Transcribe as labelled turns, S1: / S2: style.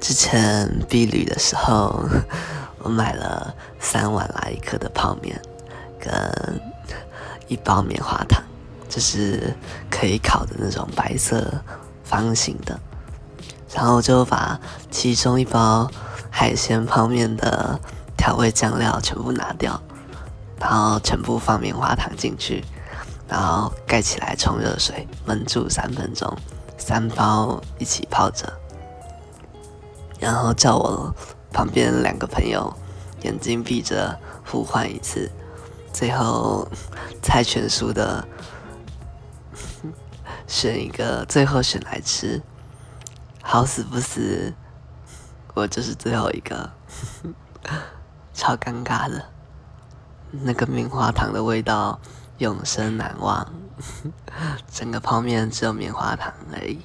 S1: 之前避旅的时候，我买了三碗拉一克的泡面，跟一包棉花糖，就是可以烤的那种白色方形的。然后就把其中一包海鲜泡面的调味酱料全部拿掉，然后全部放棉花糖进去，然后盖起来冲热水焖煮三分钟，三包一起泡着。然后叫我旁边两个朋友眼睛闭着互换一次，最后猜拳输的选一个，最后选来吃。好死不死，我就是最后一个，超尴尬的。那个棉花糖的味道永生难忘，整个泡面只有棉花糖而已。